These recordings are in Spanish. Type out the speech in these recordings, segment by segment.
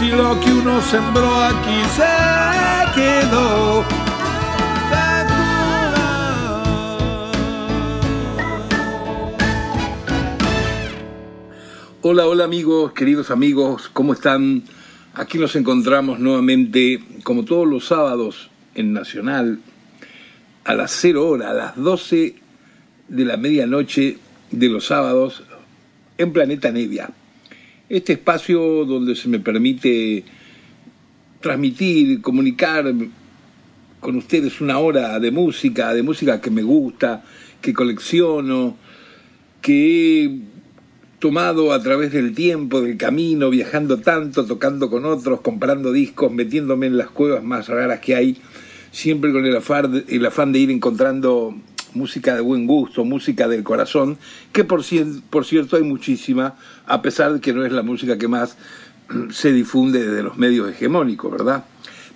si lo que uno sembró aquí se quedó. Hola, hola amigos, queridos amigos, ¿cómo están? Aquí nos encontramos nuevamente, como todos los sábados, en Nacional, a las 0 horas, a las 12 de la medianoche de los sábados, en Planeta Nevia este espacio donde se me permite transmitir, comunicar con ustedes una hora de música, de música que me gusta, que colecciono, que he tomado a través del tiempo, del camino, viajando tanto, tocando con otros, comprando discos, metiéndome en las cuevas más raras que hay, siempre con el afán, el afán de ir encontrando música de buen gusto, música del corazón, que por, por cierto hay muchísima, a pesar de que no es la música que más se difunde desde los medios hegemónicos, ¿verdad?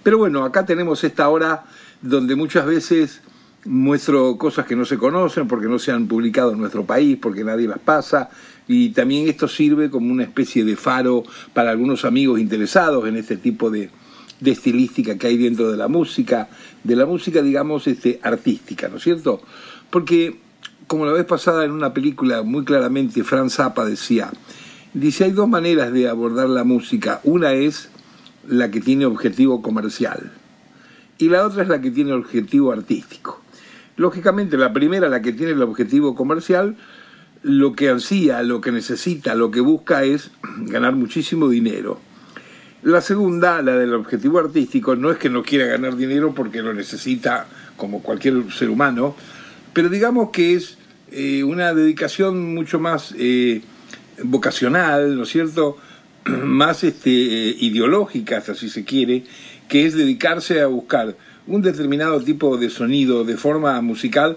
Pero bueno, acá tenemos esta hora donde muchas veces muestro cosas que no se conocen porque no se han publicado en nuestro país, porque nadie las pasa, y también esto sirve como una especie de faro para algunos amigos interesados en este tipo de, de estilística que hay dentro de la música, de la música, digamos, este, artística, ¿no es cierto? Porque, como la vez pasada en una película, muy claramente Franz Zappa decía, dice, hay dos maneras de abordar la música. Una es la que tiene objetivo comercial y la otra es la que tiene objetivo artístico. Lógicamente, la primera, la que tiene el objetivo comercial, lo que ansía, lo que necesita, lo que busca es ganar muchísimo dinero la segunda, la del objetivo artístico, no es que no quiera ganar dinero porque lo necesita como cualquier ser humano, pero digamos que es eh, una dedicación mucho más eh, vocacional, ¿no es cierto? más este, eh, ideológica, si se quiere, que es dedicarse a buscar un determinado tipo de sonido de forma musical,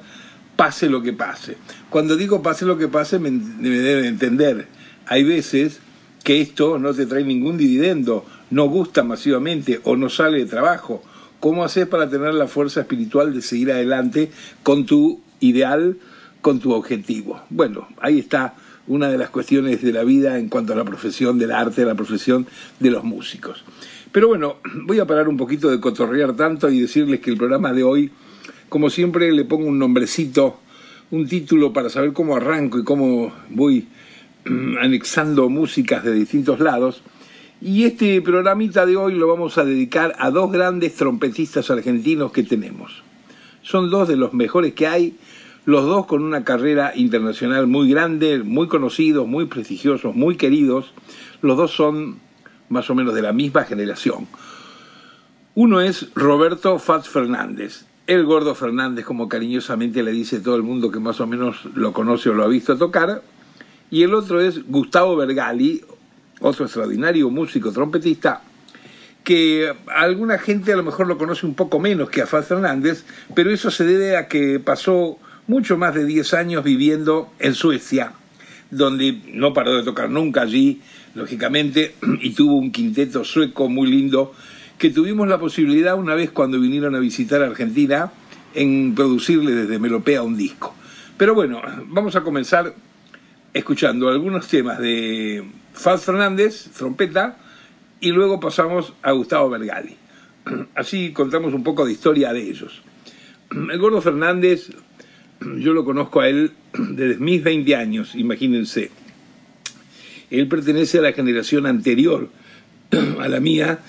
pase lo que pase. Cuando digo pase lo que pase, me, me deben entender. Hay veces que esto no te trae ningún dividendo, no gusta masivamente o no sale de trabajo. ¿Cómo haces para tener la fuerza espiritual de seguir adelante con tu ideal, con tu objetivo? Bueno, ahí está una de las cuestiones de la vida en cuanto a la profesión del arte, la profesión de los músicos. Pero bueno, voy a parar un poquito de cotorrear tanto y decirles que el programa de hoy, como siempre, le pongo un nombrecito, un título para saber cómo arranco y cómo voy anexando músicas de distintos lados. Y este programita de hoy lo vamos a dedicar a dos grandes trompetistas argentinos que tenemos. Son dos de los mejores que hay, los dos con una carrera internacional muy grande, muy conocidos, muy prestigiosos, muy queridos. Los dos son más o menos de la misma generación. Uno es Roberto Fats Fernández, el gordo Fernández, como cariñosamente le dice todo el mundo que más o menos lo conoce o lo ha visto tocar, y el otro es Gustavo Bergali, otro extraordinario músico trompetista, que alguna gente a lo mejor lo conoce un poco menos que a Faz Fernández, pero eso se debe a que pasó mucho más de 10 años viviendo en Suecia, donde no paró de tocar nunca allí, lógicamente, y tuvo un quinteto sueco muy lindo, que tuvimos la posibilidad una vez cuando vinieron a visitar Argentina en producirle desde Melopea un disco. Pero bueno, vamos a comenzar escuchando algunos temas de Faz Fernández, trompeta, y luego pasamos a Gustavo Bergali. Así contamos un poco de historia de ellos. El Gordo Fernández, yo lo conozco a él desde mis 20 años, imagínense. Él pertenece a la generación anterior a la mía,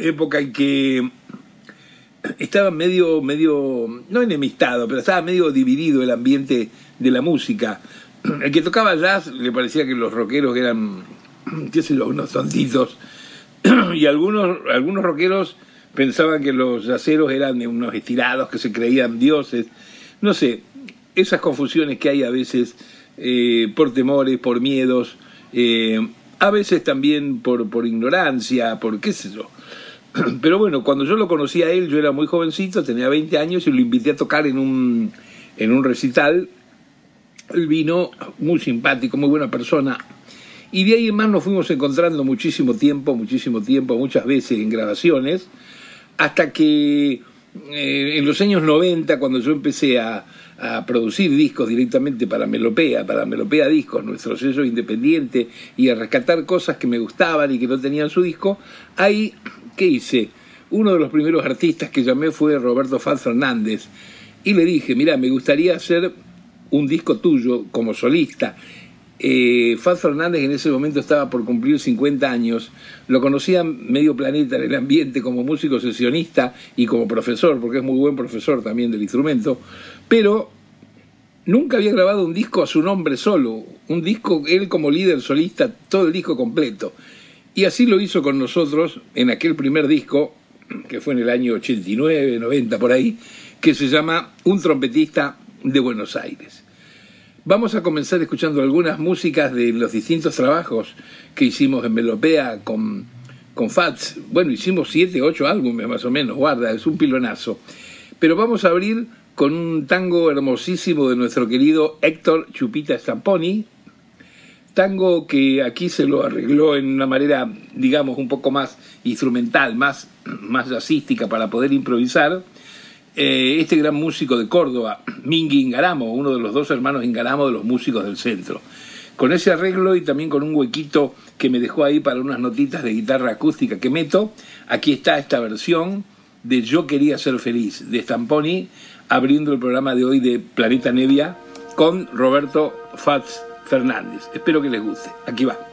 época en que estaba medio, medio, no enemistado, pero estaba medio dividido el ambiente de la música. el que tocaba jazz le parecía que los rockeros eran, qué sé yo, unos tontitos. y algunos, algunos rockeros pensaban que los yaceros eran unos estirados que se creían dioses. No sé, esas confusiones que hay a veces eh, por temores, por miedos, eh, a veces también por, por ignorancia, por qué sé yo. Pero bueno, cuando yo lo conocí a él, yo era muy jovencito, tenía 20 años y lo invité a tocar en un, en un recital. Él vino muy simpático, muy buena persona. Y de ahí en más nos fuimos encontrando muchísimo tiempo, muchísimo tiempo, muchas veces en grabaciones, hasta que eh, en los años 90, cuando yo empecé a, producir discos directamente para Melopea, para Melopea Discos, nuestro sello independiente, y a rescatar cosas que me gustaban y que no tenían su disco, ahí, ¿qué hice? Uno de los primeros artistas que llamé fue Roberto Faz Fernández, y le dije, mira, me gustaría hacer un disco tuyo como solista. Eh, Faz Fernández en ese momento estaba por cumplir 50 años, lo conocía medio planeta en el ambiente como músico sesionista y como profesor, porque es muy buen profesor también del instrumento, pero nunca había grabado un disco a su nombre solo, un disco él como líder solista, todo el disco completo. Y así lo hizo con nosotros en aquel primer disco, que fue en el año 89, 90 por ahí, que se llama Un trompetista de Buenos Aires. Vamos a comenzar escuchando algunas músicas de los distintos trabajos que hicimos en Melopea con, con Fats. Bueno, hicimos siete, ocho álbumes más o menos, guarda, es un pilonazo. Pero vamos a abrir con un tango hermosísimo de nuestro querido Héctor Chupita Stamponi. Tango que aquí se lo arregló en una manera, digamos, un poco más instrumental, más, más jazzística para poder improvisar eh, este gran músico de Córdoba, Mingi Ingaramo, uno de los dos hermanos Ingaramo de los músicos del centro. Con ese arreglo y también con un huequito que me dejó ahí para unas notitas de guitarra acústica que meto, aquí está esta versión de Yo quería ser feliz de Stamponi, abriendo el programa de hoy de Planeta Nevia con Roberto Fats Fernández. Espero que les guste. Aquí va.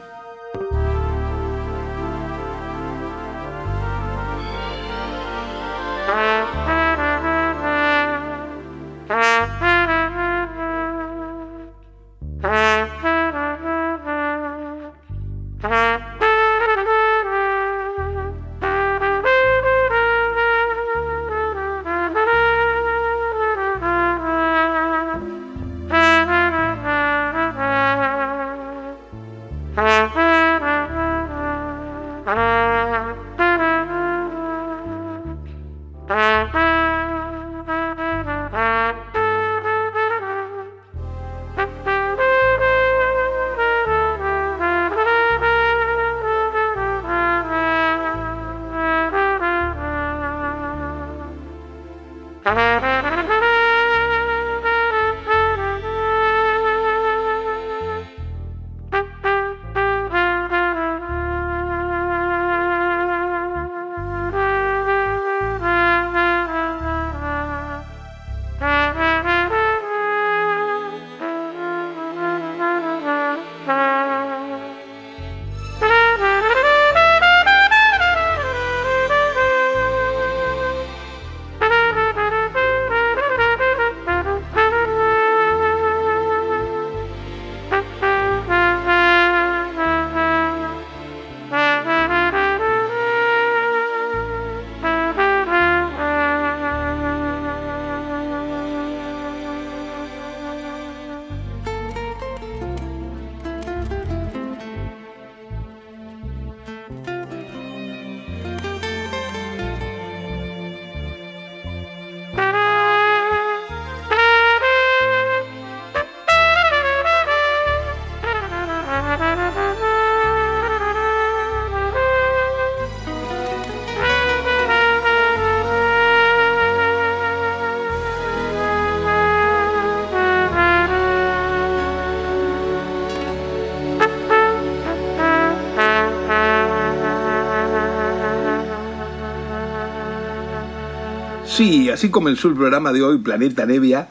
Así comenzó el programa de hoy, Planeta Nevia,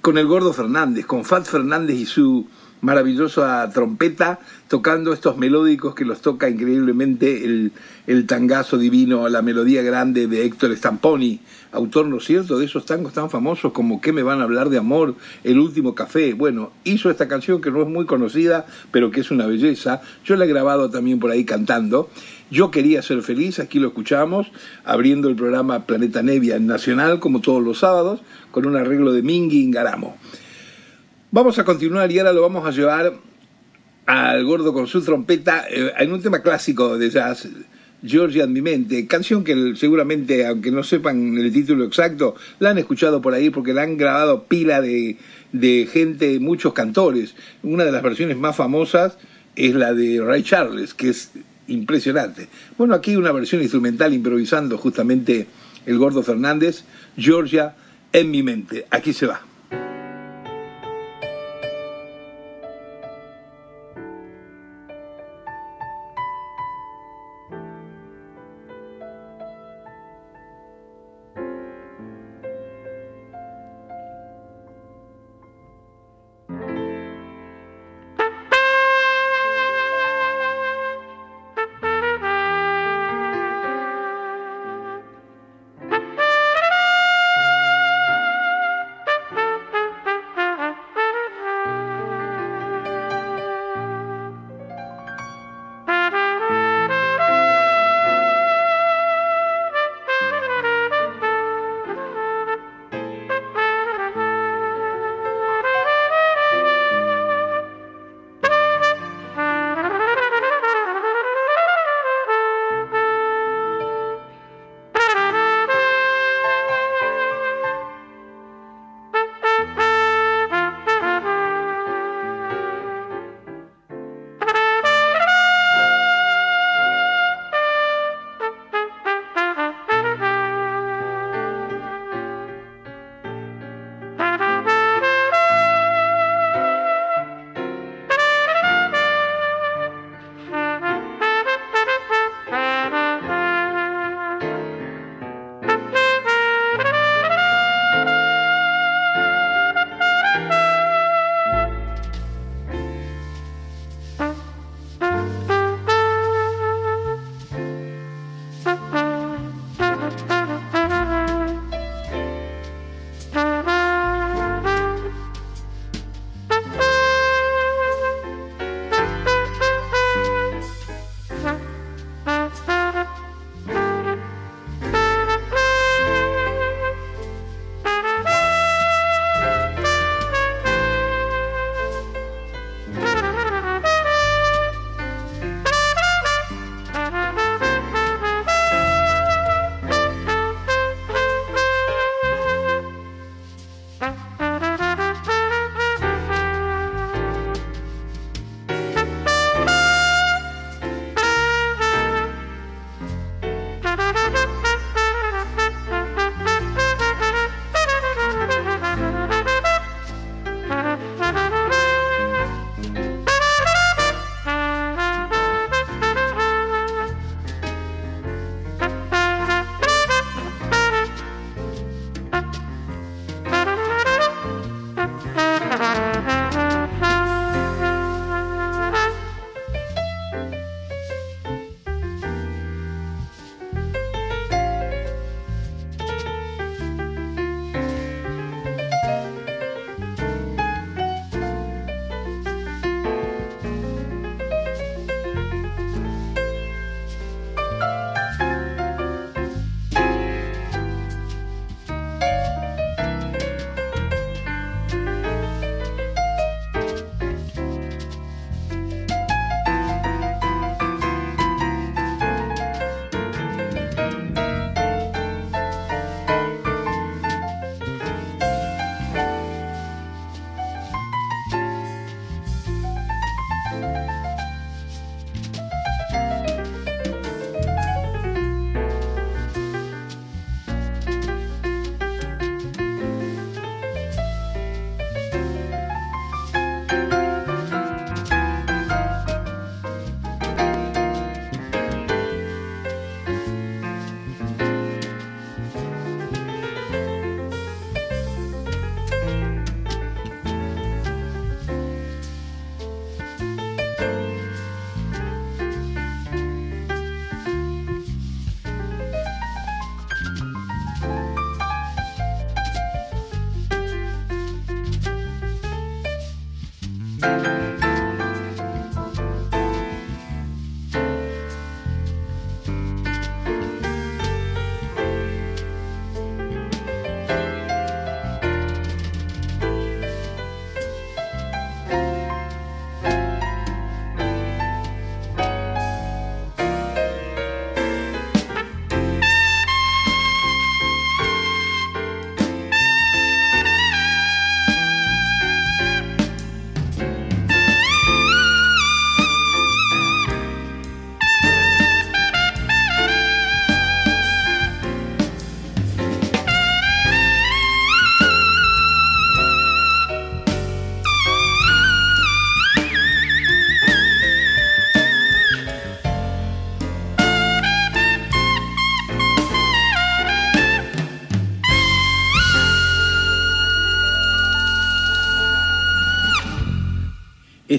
con el Gordo Fernández, con Fat Fernández y su maravillosa trompeta, tocando estos melódicos que los toca increíblemente el, el tangazo divino, la melodía grande de Héctor Stamponi, autor, ¿no es cierto?, de esos tangos tan famosos como ¿Qué me van a hablar de amor? El último café. Bueno, hizo esta canción que no es muy conocida, pero que es una belleza. Yo la he grabado también por ahí cantando. Yo quería ser feliz, aquí lo escuchamos, abriendo el programa Planeta Nevia en Nacional, como todos los sábados, con un arreglo de Mingi Ingaramo. Vamos a continuar y ahora lo vamos a llevar al gordo con su trompeta eh, en un tema clásico de jazz. Georgia en mi mente, canción que seguramente, aunque no sepan el título exacto, la han escuchado por ahí porque la han grabado pila de, de gente, muchos cantores. Una de las versiones más famosas es la de Ray Charles, que es impresionante. Bueno, aquí una versión instrumental improvisando justamente el Gordo Fernández, Georgia en mi mente. Aquí se va.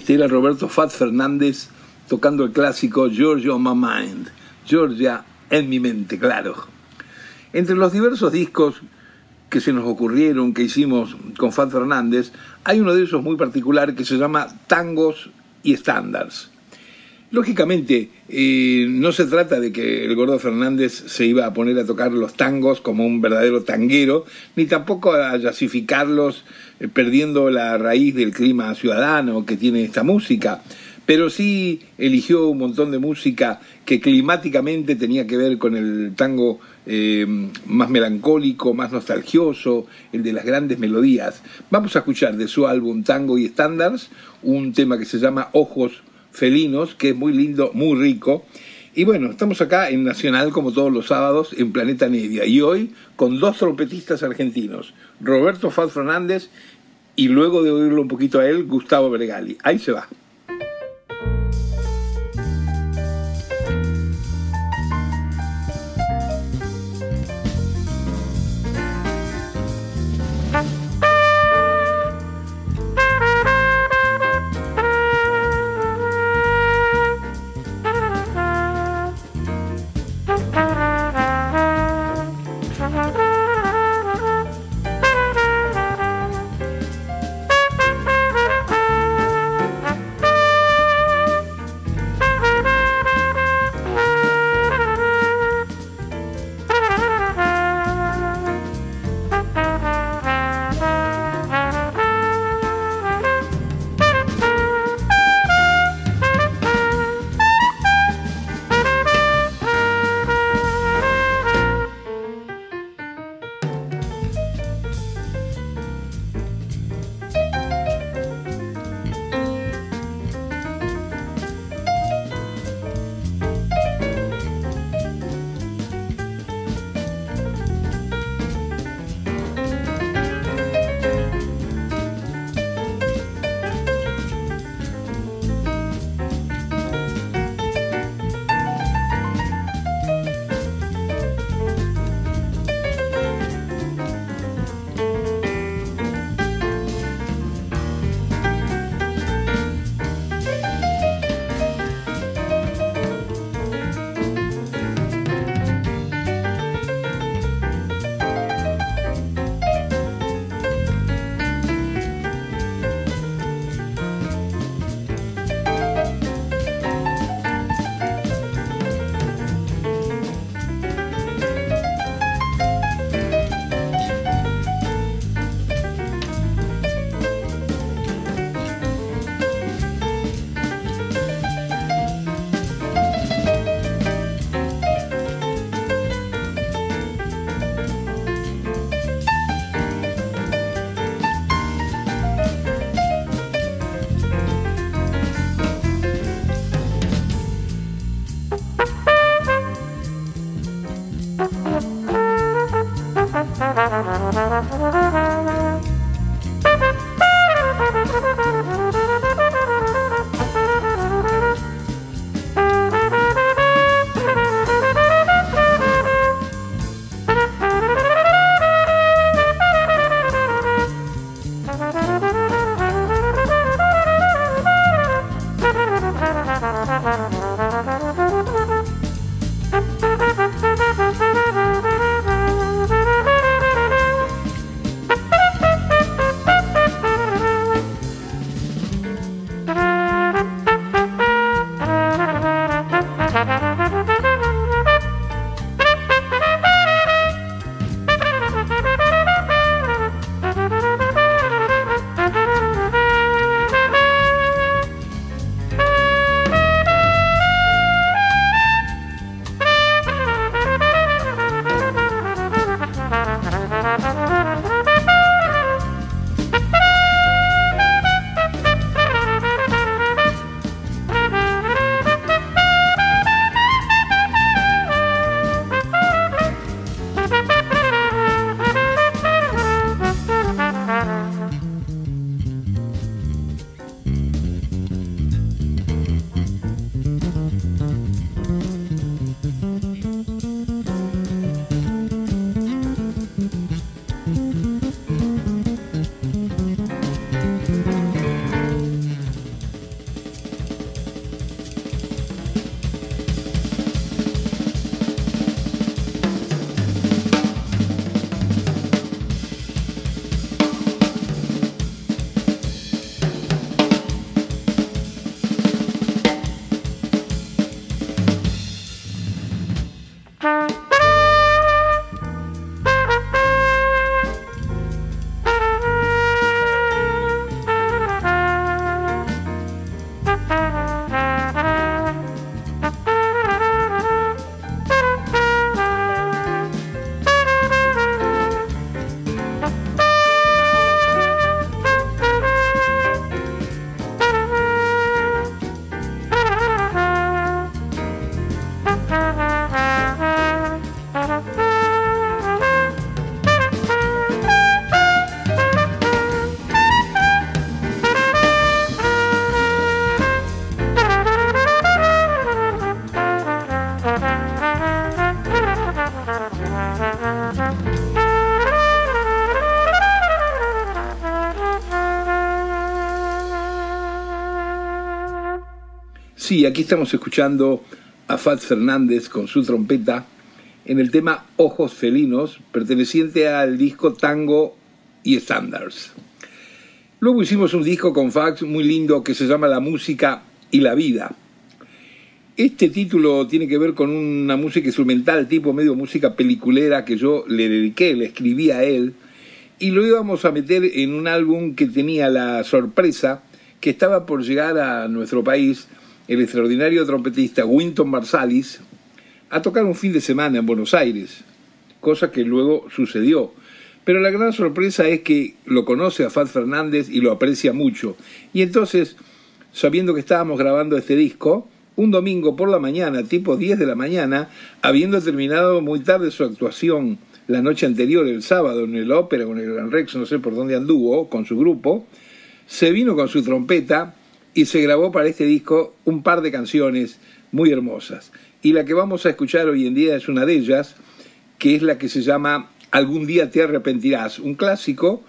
Este Roberto Fat Fernández tocando el clásico Georgia on My Mind. Georgia en mi mente, claro. Entre los diversos discos que se nos ocurrieron, que hicimos con Fat Fernández, hay uno de esos muy particular que se llama Tangos y Estándares. Lógicamente, eh, no se trata de que el gordo Fernández se iba a poner a tocar los tangos como un verdadero tanguero, ni tampoco a yasificarlos eh, perdiendo la raíz del clima ciudadano que tiene esta música, pero sí eligió un montón de música que climáticamente tenía que ver con el tango eh, más melancólico, más nostalgioso, el de las grandes melodías. Vamos a escuchar de su álbum Tango y Estándares un tema que se llama Ojos felinos, que es muy lindo, muy rico. Y bueno, estamos acá en Nacional como todos los sábados en Planeta Media y hoy con dos trompetistas argentinos, Roberto Faz Fernández y luego de oírlo un poquito a él, Gustavo Bergali. Ahí se va. Sí, aquí estamos escuchando a Fats Fernández con su trompeta en el tema Ojos Felinos, perteneciente al disco Tango y Standards. Luego hicimos un disco con Fats muy lindo que se llama La música y la vida. Este título tiene que ver con una música instrumental, tipo medio música peliculera que yo le dediqué, le escribí a él, y lo íbamos a meter en un álbum que tenía la sorpresa que estaba por llegar a nuestro país el extraordinario trompetista Winton Marsalis a tocar un fin de semana en Buenos Aires, cosa que luego sucedió. Pero la gran sorpresa es que lo conoce a Fat Fernández y lo aprecia mucho. Y entonces, sabiendo que estábamos grabando este disco, un domingo por la mañana, tipo 10 de la mañana, habiendo terminado muy tarde su actuación la noche anterior, el sábado, en el ópera, con el Gran Rex, no sé por dónde anduvo, con su grupo, se vino con su trompeta y se grabó para este disco un par de canciones muy hermosas. Y la que vamos a escuchar hoy en día es una de ellas, que es la que se llama Algún día te arrepentirás, un clásico,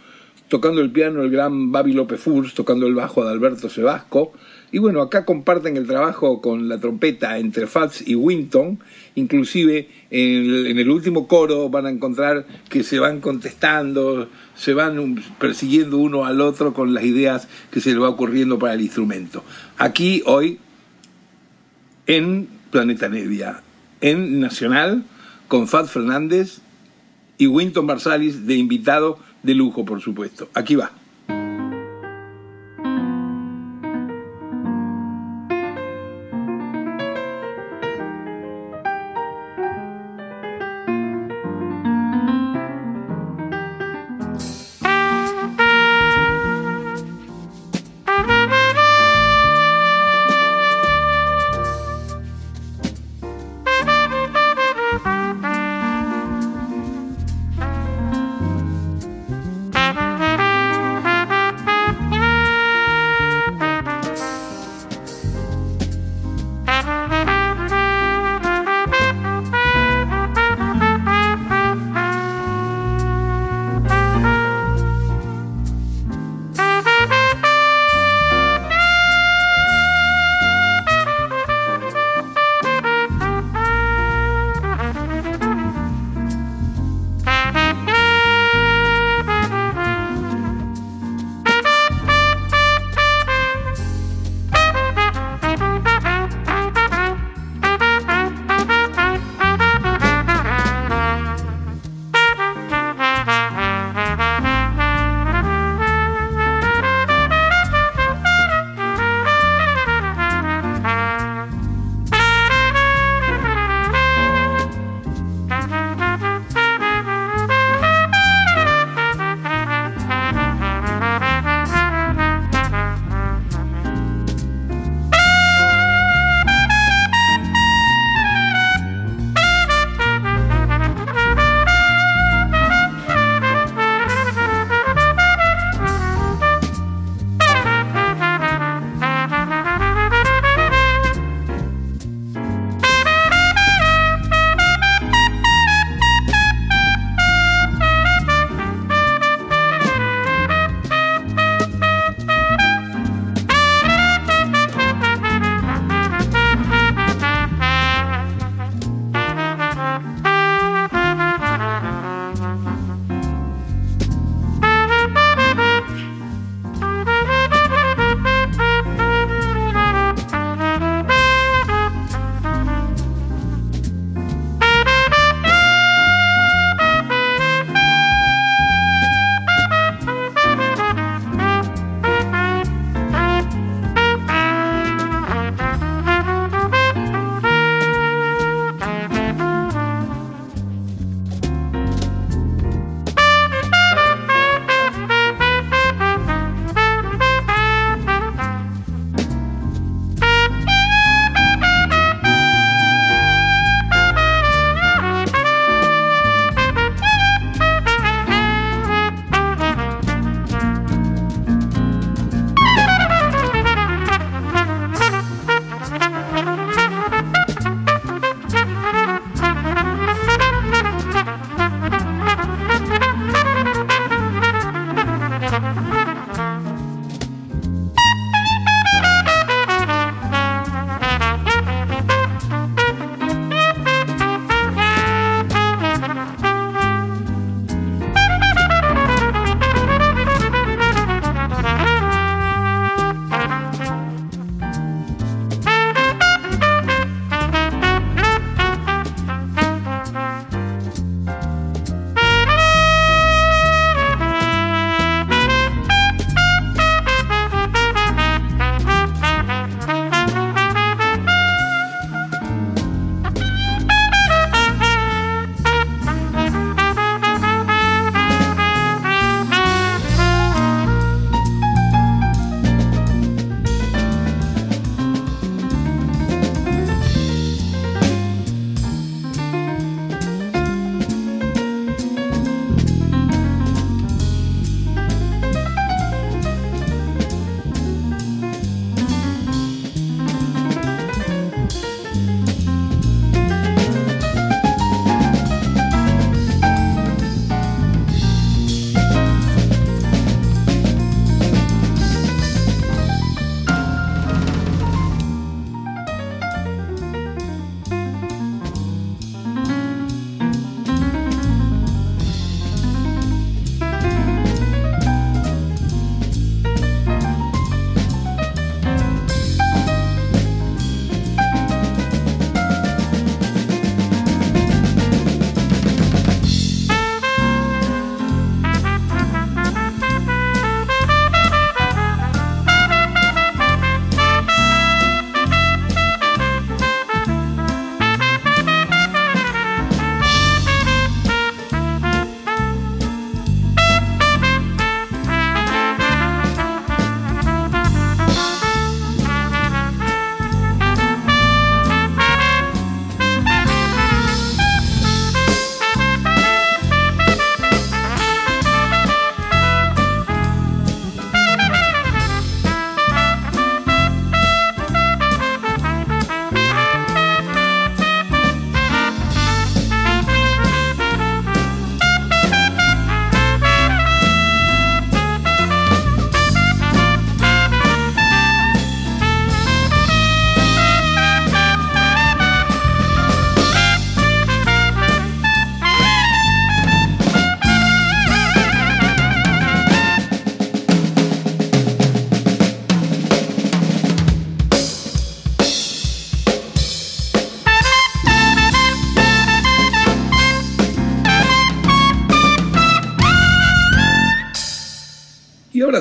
tocando el piano el gran Babi López Furs, tocando el bajo Adalberto Sebasco, y bueno, acá comparten el trabajo con la trompeta entre Fats y Winton, inclusive en el, último coro van a encontrar que se van contestando, se van persiguiendo uno al otro con las ideas que se le va ocurriendo para el instrumento. Aquí hoy, en Planeta Nevia, en Nacional, con Fats Fernández y Winton Marsalis de invitado de lujo, por supuesto. Aquí va.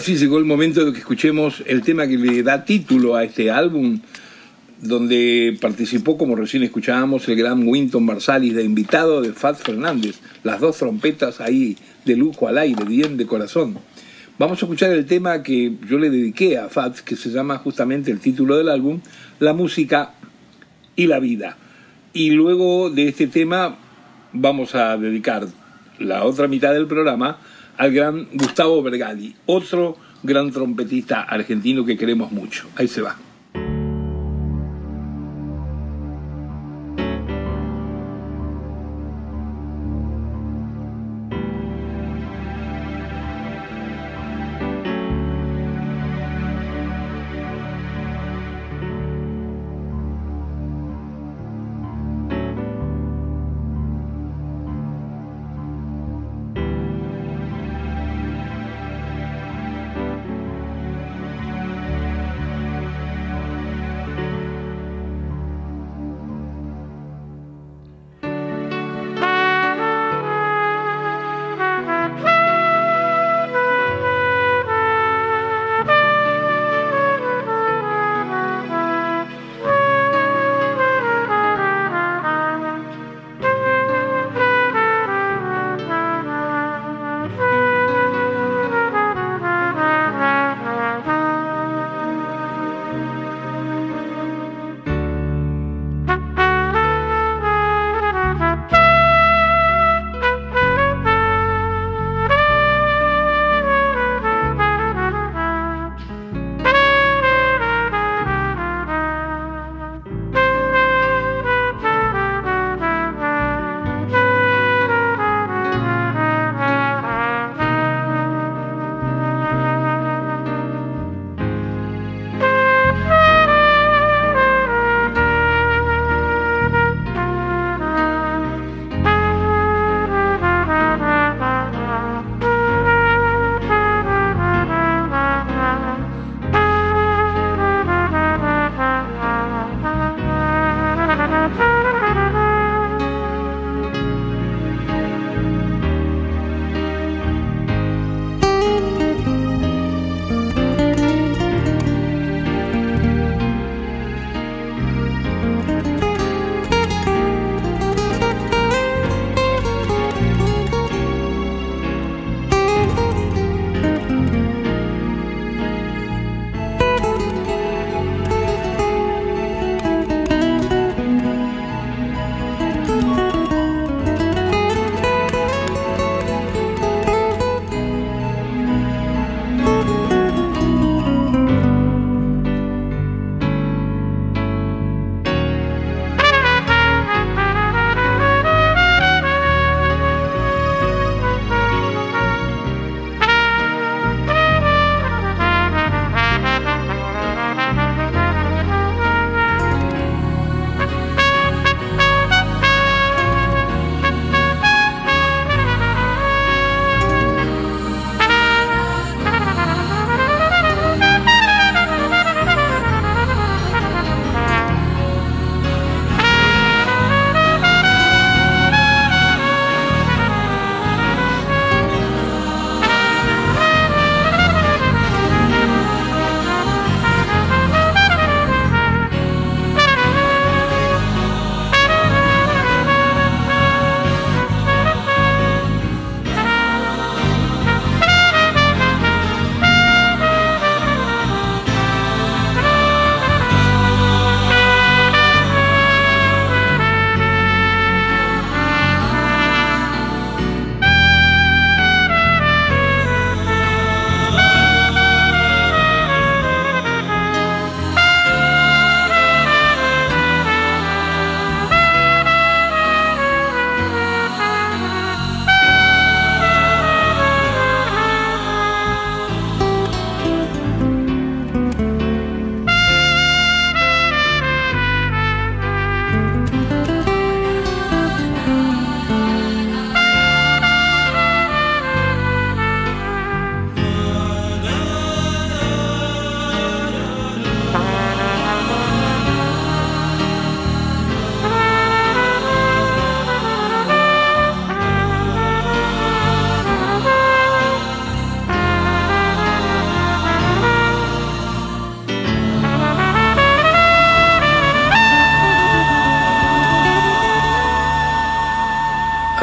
Sí llegó el momento de que escuchemos el tema que le da título a este álbum, donde participó, como recién escuchábamos, el gran Winton Marsalis de invitado de Fats Fernández. Las dos trompetas ahí de lujo al aire, bien de corazón. Vamos a escuchar el tema que yo le dediqué a Fats, que se llama justamente el título del álbum, La música y la vida. Y luego de este tema vamos a dedicar la otra mitad del programa al gran Gustavo Bergali, otro gran trompetista argentino que queremos mucho. Ahí se va.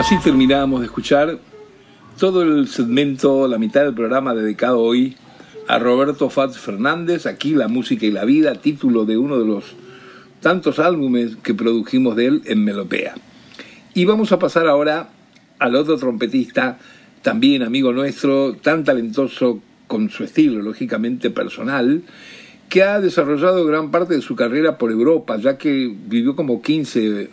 Así terminábamos de escuchar todo el segmento, la mitad del programa dedicado hoy a Roberto Fats Fernández, aquí La Música y la Vida, título de uno de los tantos álbumes que produjimos de él en Melopea. Y vamos a pasar ahora al otro trompetista, también amigo nuestro, tan talentoso con su estilo lógicamente personal, que ha desarrollado gran parte de su carrera por Europa, ya que vivió como 15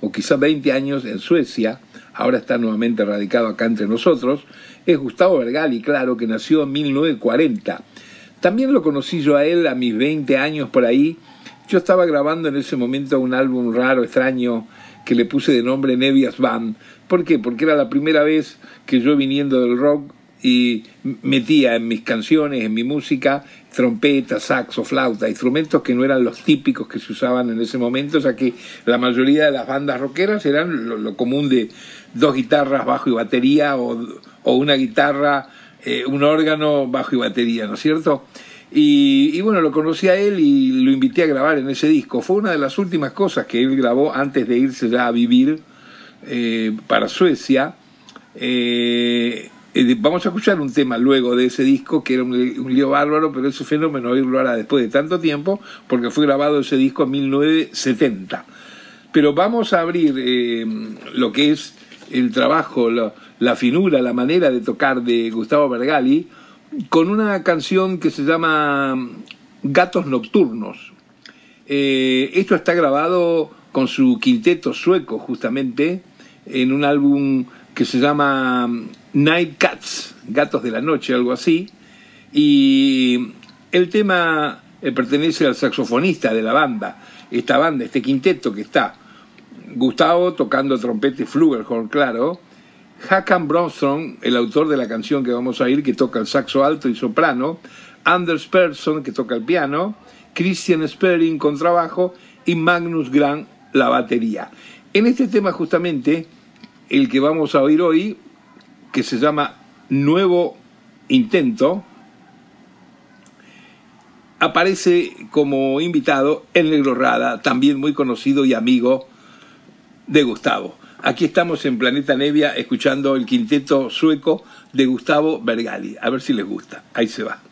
o quizá 20 años en Suecia, ahora está nuevamente radicado acá entre nosotros, es Gustavo Bergali, claro, que nació en 1940. También lo conocí yo a él a mis 20 años por ahí. Yo estaba grabando en ese momento un álbum raro, extraño, que le puse de nombre Nevias Band. ¿Por qué? Porque era la primera vez que yo viniendo del rock y metía en mis canciones, en mi música, trompeta, saxo, flauta, instrumentos que no eran los típicos que se usaban en ese momento, o sea que la mayoría de las bandas rockeras eran lo, común de dos guitarras, bajo y batería, o, una guitarra, eh, un órgano, bajo y batería, ¿no es cierto? Y, bueno, lo conocí a él y lo invité a grabar en ese disco. Fue una de las últimas cosas que él grabó antes de irse ya a vivir eh, para Suecia. Eh, eh, vamos a escuchar un tema luego de ese disco que era un, lío bárbaro, pero ese fenómeno oírlo ahora después de tanto tiempo, porque fue grabado ese disco en 1970. Pero vamos a abrir eh, lo que es el trabajo, la, finura, la manera de tocar de Gustavo Bergali, con una canción que se llama Gatos Nocturnos. Eh, esto está grabado con su quinteto sueco, justamente, en un álbum que se llama Night Cats, Gatos de la Noche, algo así. Y el tema eh, pertenece al saxofonista de la banda, esta banda, este quinteto que está. Gustavo tocando trompeta y flugelhorn, claro. Hakan Bronstrom, el autor de la canción que vamos a oír, que toca el saxo alto y soprano. Anders Persson, que toca el piano. Christian Sperring, contrabajo. Y Magnus Gran, la batería. En este tema, justamente, el que vamos a oír hoy, que se llama Nuevo Intento, aparece como invitado el Negro Rada, también muy conocido y amigo de Gustavo. Aquí estamos en Planeta Nevia escuchando el quinteto sueco de Gustavo Bergali. A ver si les gusta. Ahí se va.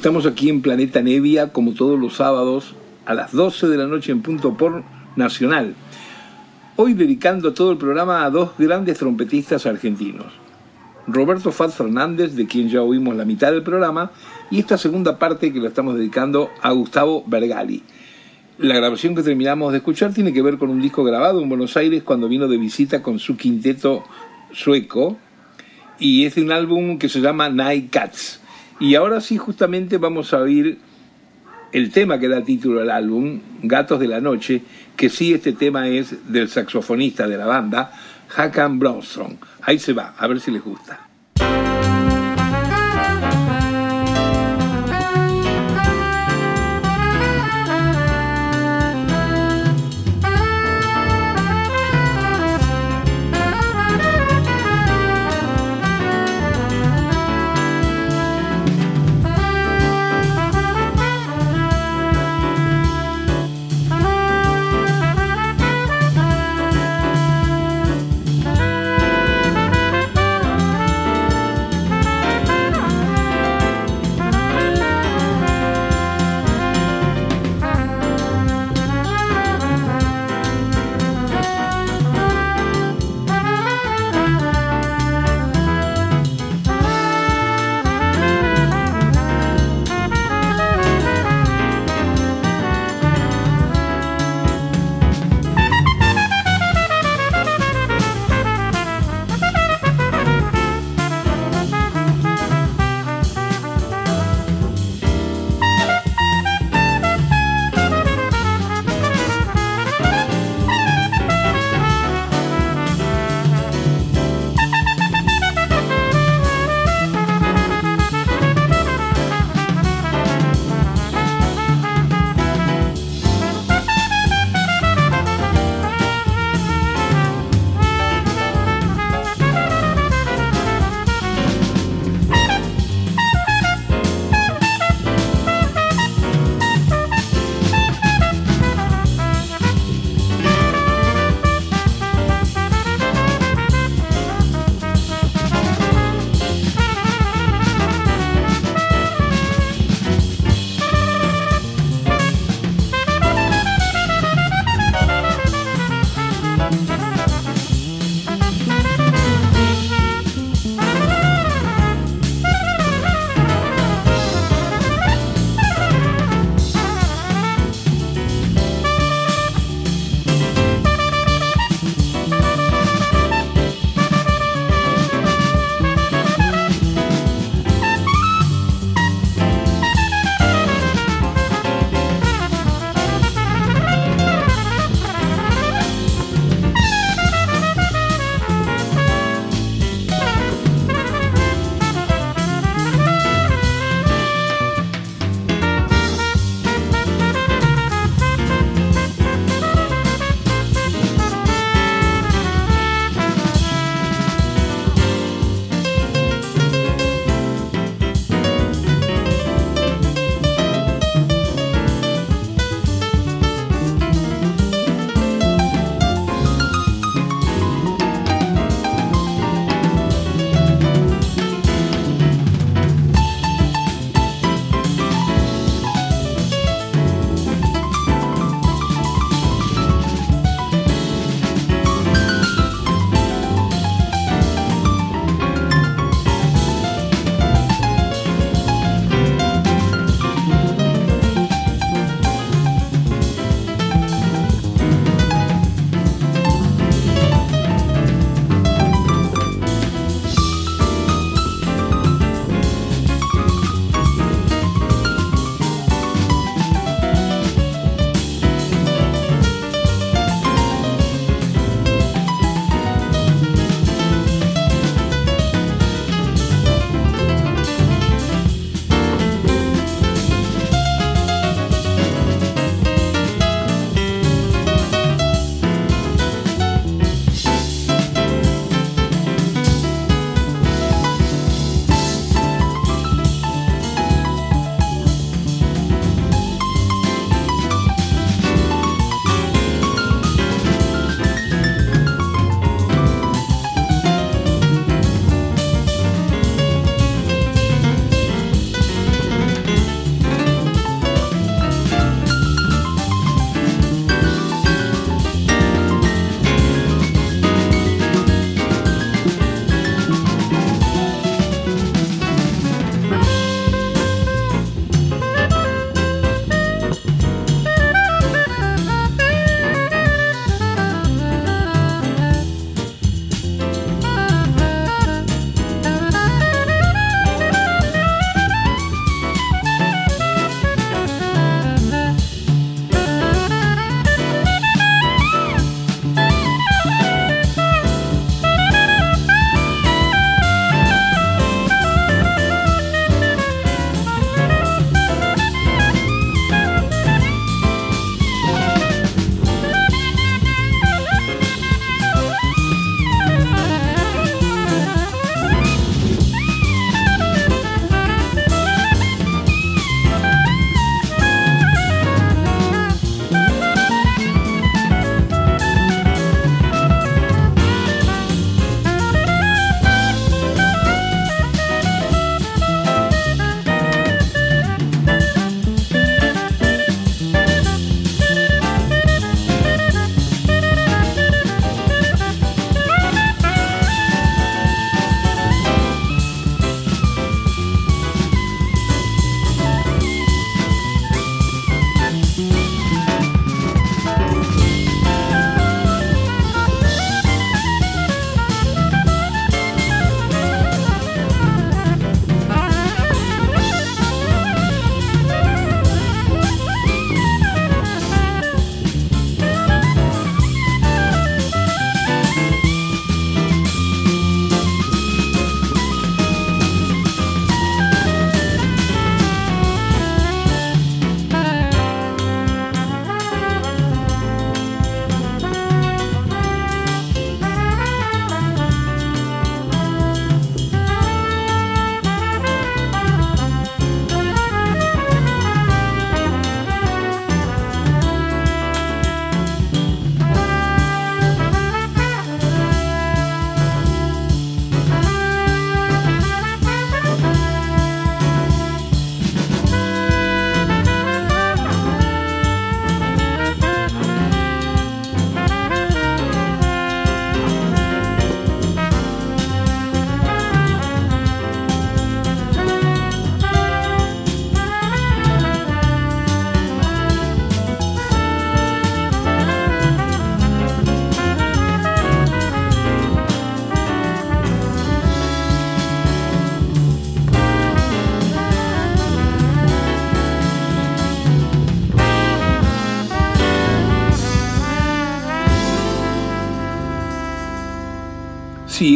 Estamos aquí en Planeta Nevia, como todos los sábados, a las 12 de la noche en punto por Nacional. Hoy dedicando todo el programa a dos grandes trompetistas argentinos. Roberto Faz Fernández, de quien ya oímos la mitad del programa, y esta segunda parte que lo estamos dedicando a Gustavo Bergali. La grabación que terminamos de escuchar tiene que ver con un disco grabado en Buenos Aires cuando vino de visita con su quinteto sueco, y es de un álbum que se llama Night Cats. Y ahora sí, justamente vamos a oír el tema que da título al álbum, Gatos de la Noche, que sí, este tema es del saxofonista de la banda, Hakan Bromström. Ahí se va, a ver si les gusta.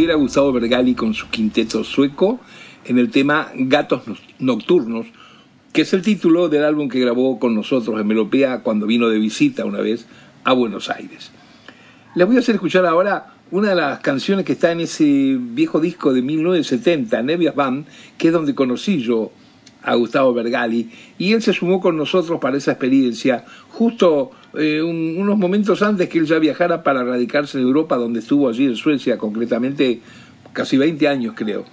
Era Gustavo Bergali con su quinteto sueco en el tema Gatos Nocturnos, que es el título del álbum que grabó con nosotros en Melopea cuando vino de visita una vez a Buenos Aires. Les voy a hacer escuchar ahora una de las canciones que está en ese viejo disco de 1970, Nevias Band, que es donde conocí yo a Gustavo Bergali, y él se sumó con nosotros para esa experiencia, justo eh, unos momentos antes que él ya viajara para radicarse en Europa, donde estuvo allí en Suecia, concretamente casi 20 años creo.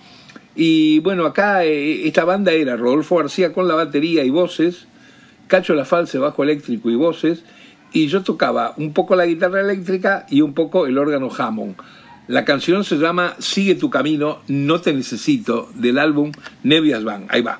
Y bueno, acá eh, esta banda era Rodolfo García con la batería y voces, Cacho La False bajo eléctrico y voces, y yo tocaba un poco la guitarra eléctrica y un poco el órgano Hammond. La canción se llama Sigue tu camino, no te necesito, del álbum Nevias Van. Ahí va.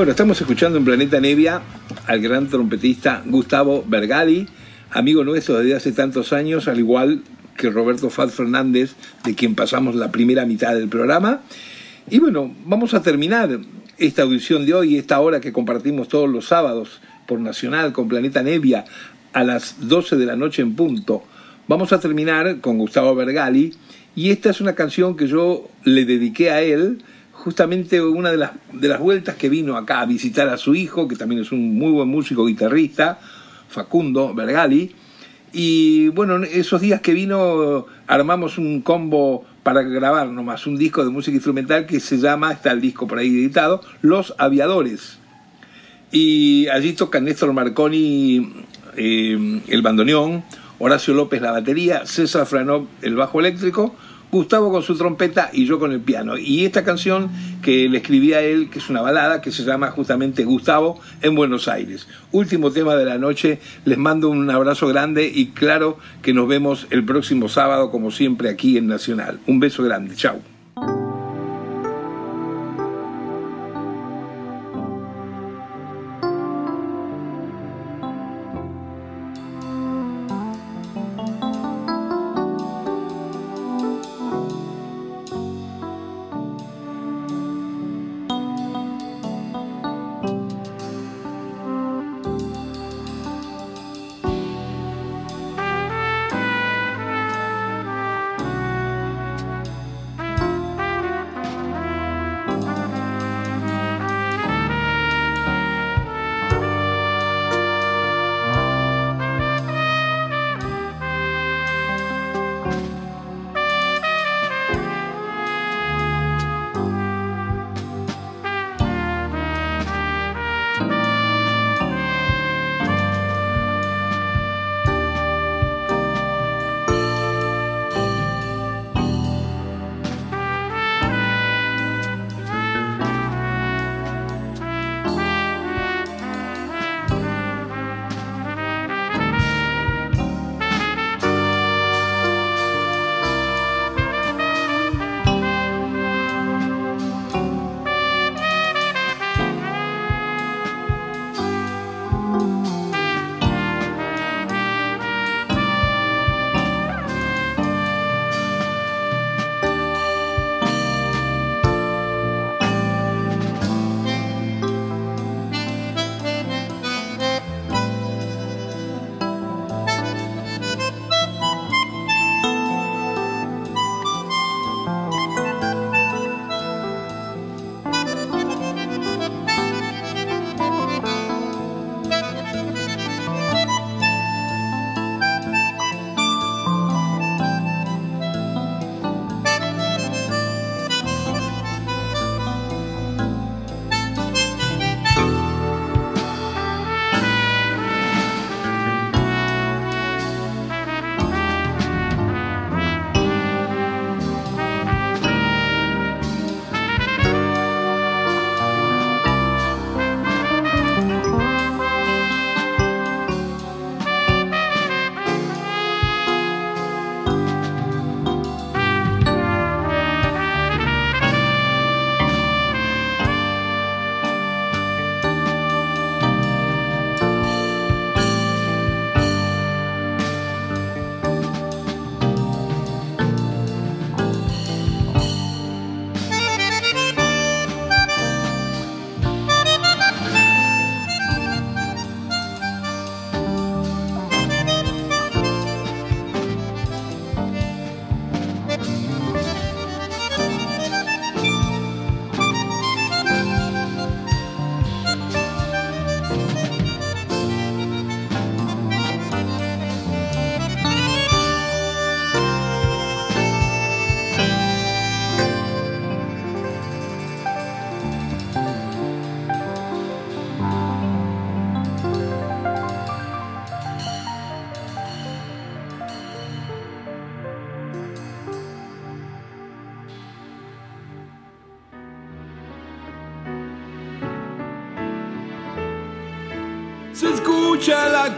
Bueno, estamos escuchando en Planeta Nevia al gran trompetista Gustavo Bergali, amigo nuestro desde hace tantos años, al igual que Roberto Fad Fernández, de quien pasamos la primera mitad del programa. Y bueno, vamos a terminar esta audición de hoy, esta hora que compartimos todos los sábados por Nacional con Planeta Nevia a las 12 de la noche en punto. Vamos a terminar con Gustavo Bergali y esta es una canción que yo le dediqué a él, justamente una de las, de las vueltas que vino acá a visitar a su hijo, que también es un muy buen músico guitarrista, Facundo Bergali. Y bueno, esos días que vino armamos un combo para grabar nomás un disco de música instrumental que se llama, está el disco por ahí editado, Los Aviadores. Y allí tocan Néstor Marconi eh, el bandoneón, Horacio López la batería, César Franov el bajo eléctrico, Gustavo con su trompeta y yo con el piano. Y esta canción que le escribí a él, que es una balada, que se llama justamente Gustavo en Buenos Aires. Último tema de la noche, les mando un abrazo grande y claro que nos vemos el próximo sábado como siempre aquí en Nacional. Un beso grande, chao.